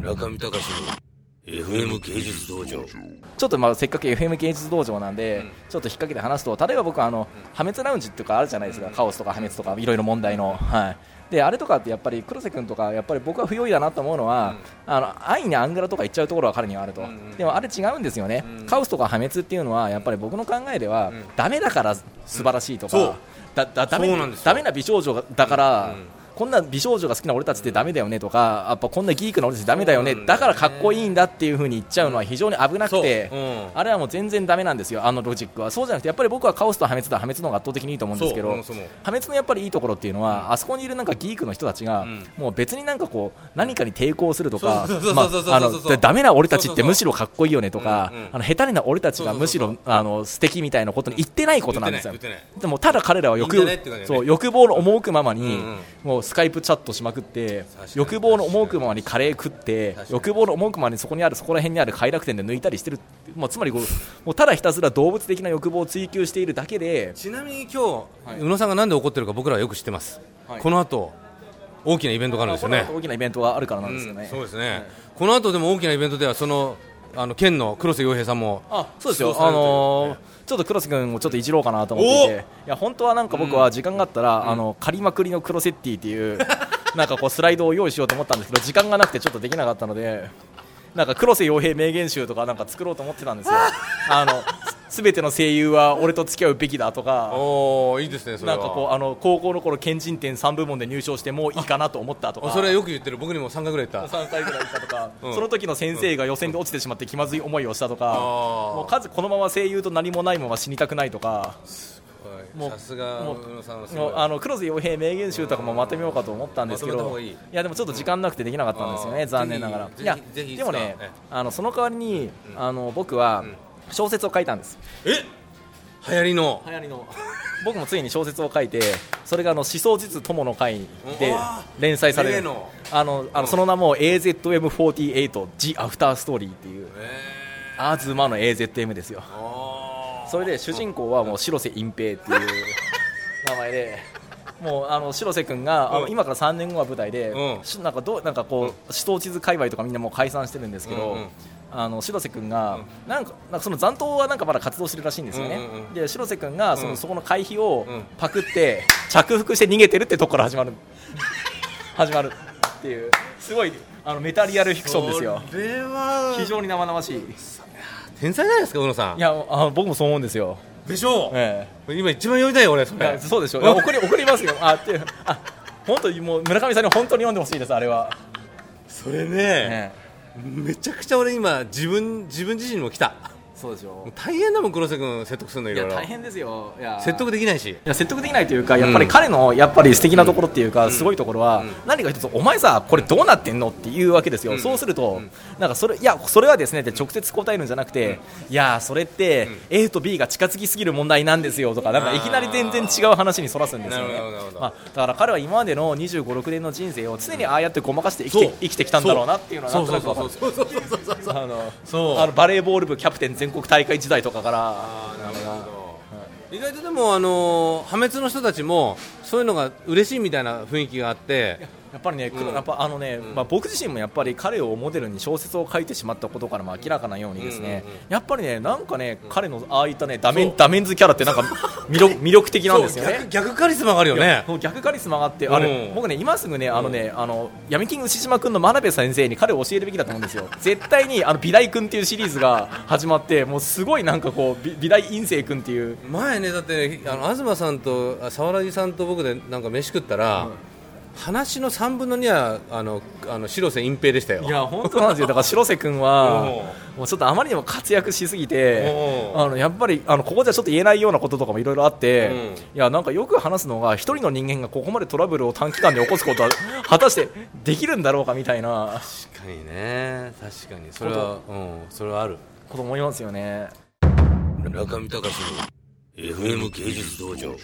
中見隆の FM 芸術道場。ちょっとまあせっかく FM 芸術道場なんで、ちょっと引っ掛けて話すと例えば僕はあの破滅ラウンジっていうかあるじゃないですか、カオスとか破滅とかいろいろ問題の、はい、であれとかってやっぱり黒瀬君とかやっぱり僕は不用意だなと思うのは、あの安易にアングラとか言っちゃうところは彼にはあると、でもあれ違うんですよね、カオスとか破滅っていうのはやっぱり僕の考えでは、ダメだから素晴らしいとか、だだダメな美少女だから、こんな美少女が好きな俺たちってダメだよねとか、やっぱこんなギークな俺たちダメだよね、だよね。だからかっこいいんだっていう風に言っちゃうのは非常に危なくて、あれはもう全然ダメなんですよ、あのロジックは。そうじゃなくて、やっぱり僕はカオスと破滅だ、破滅の方が圧倒的にいいと思うんですけど、破滅のやっぱりいいところっていうのは、あそこにいるなんかギークの人たちが、ん。もう別になんかこう、何かに抵抗するとかダメな俺たちってむしろかっこいいよねとかあの下手な俺たちがむしろあの素敵みたいなことに言ってないことなんですよ。でもただ彼らはい欲そう欲望の赴くままに、もうスカイプチャットしまくって欲望の赴くままにカレー食って欲望の赴くままにそこにあるそこら辺にある快楽天で抜いたりしてる、もうつまりこうもうただひたすら動物的な欲望を追求しているだけでちなみに今日、宇野さんがなんで怒ってるか僕らはよく知ってます、はい。この後大きなイベントがあるんですよね。大きなイベントがあるからなんですよね、うんそうですね、この後でも大きなイベントではそのあの県の黒瀬洋平さんもあそうですよ、あのーちょっと黒瀬君をちょっといじろうかなと思って。いて、いや本当はなんか僕は時間があったら、あの借りまくりのクロセッティっていう、なんかこうスライドを用意しようと思ったんですけど、時間がなくてちょっとできなかったので、なんか黒瀬洋平名言集とかなんか作ろうと思ってたんですよ。あのすべての声優は俺と付き合うべきだとか。おおいいですねなんかこうあの高校の頃県人展3部門で入賞してもういいかなと思ったとか。あそれはよく言ってる僕にも3回ぐらい言った。3回ぐらい行ったとか、うん。その時の先生が予選で落ちてしまって気まずい思いをしたとか、あー。もう数このまま声優と何もないまま死にたくないとか、はい。もうさすがあの黒瀬洋平名言集とかもまとめようかと思ったんですけど、いい。やでもちょっと時間なくてできなかったんですよね、残念ながら。いやでもね、あのその代わりに、あの僕は小説を書いたんです。え？流行りの。流行りの。僕もついに小説を書いてそれがあの思想実友の会で連載される。あのあのその名も AZM48 The After Story っていう。えアーズマの AZM ですよ。それで主人公はもう白瀬隠蔽っていう名前で もうあの白瀬君が、あのうん。今から3年後は舞台で、うん。しなんかどうなんかこう、思想地図界隈とかみんなもう解散してるんですけど、うんうんあの白瀬君が、なんかなんかその残党はなんかまだ活動してるらしいんですよね、うんうんうん。で白瀬君がその、うん。そこの会費をうん。パクって着服して逃げてるってとこから始まる。始まる。っていう。すごいあのメタリアルフィクションですよ。これは非常に生々しい。天才じゃないですか宇野さん。いやあ僕もそう思うんですよ、でしょう、ええ。今一番読みたいよ俺それ。そうでしょいや送り送りますよ。あってあ本当にもう村上さんに本当に読んでほしいですあれは、それねねめちゃくちゃ俺今自分自分自身にも来た。そうですよ大変だもん黒瀬君説得するのいろいろ。大変ですよ。いや。説得できないし。いや説得できないというか、やっぱり彼のやっぱり素敵なところっていうか、すごいところは、何か一つ、お前さ、これどうなってんのっていうわけですよ、そうすると、なんかそれ、いや、それはですねって直接答えるんじゃなくて、いや、それって、A と B が近づきすぎる問題なんですよとか、なんかいきなり全然違う話にそらすんですよね。まあ、だから彼は今までの25、6年の人生を常にああやってごまかして生きて生きてきたんだろうなっていうのは、なんとなくわかるあのそう。あのバレーボール部キャプテン全国大会時代とかから。なるほど。意外とでもあの破滅の人たちもそういうのが嬉しいみたいな雰囲気があってやっぱりね、黒うん。やっぱあのね、まあ、僕自身もやっぱり彼をモデルに小説を書いてしまったことからも明らかなようにですね、うんうんやっぱりねなんかね、彼のああいったねダメンダメンズキャラってなんか魅力魅力的なんですよね。逆。逆カリスマがあるよね。逆カリスマがあって、あれうん。僕ね今すぐねあのねあの闇金牛島君の真鍋先生に彼を教えるべきだと思うんですよ。絶対にあの美大君っていうシリーズが始まってもうすごいなんかこう美美大院生君っていう。前ねだってあの東さんとあ沢良さんと僕でなんか飯食ったら、話の3分の2はあのあの白瀬隠蔽でしたよ。いや本当なんですよだから白瀬君はもうちょっとあまりにも活躍しすぎてあのやっぱりあのここじゃちょっと言えないようなこととかもいろいろあって、うん。いやなんかよく話すのが一人の人間がここまでトラブルを短期間で起こすことは 果たしてできるんだろうかみたいな。確かにね。確かに。それはうん。それはある。こと思いますよね。中見隆の FM 芸術道場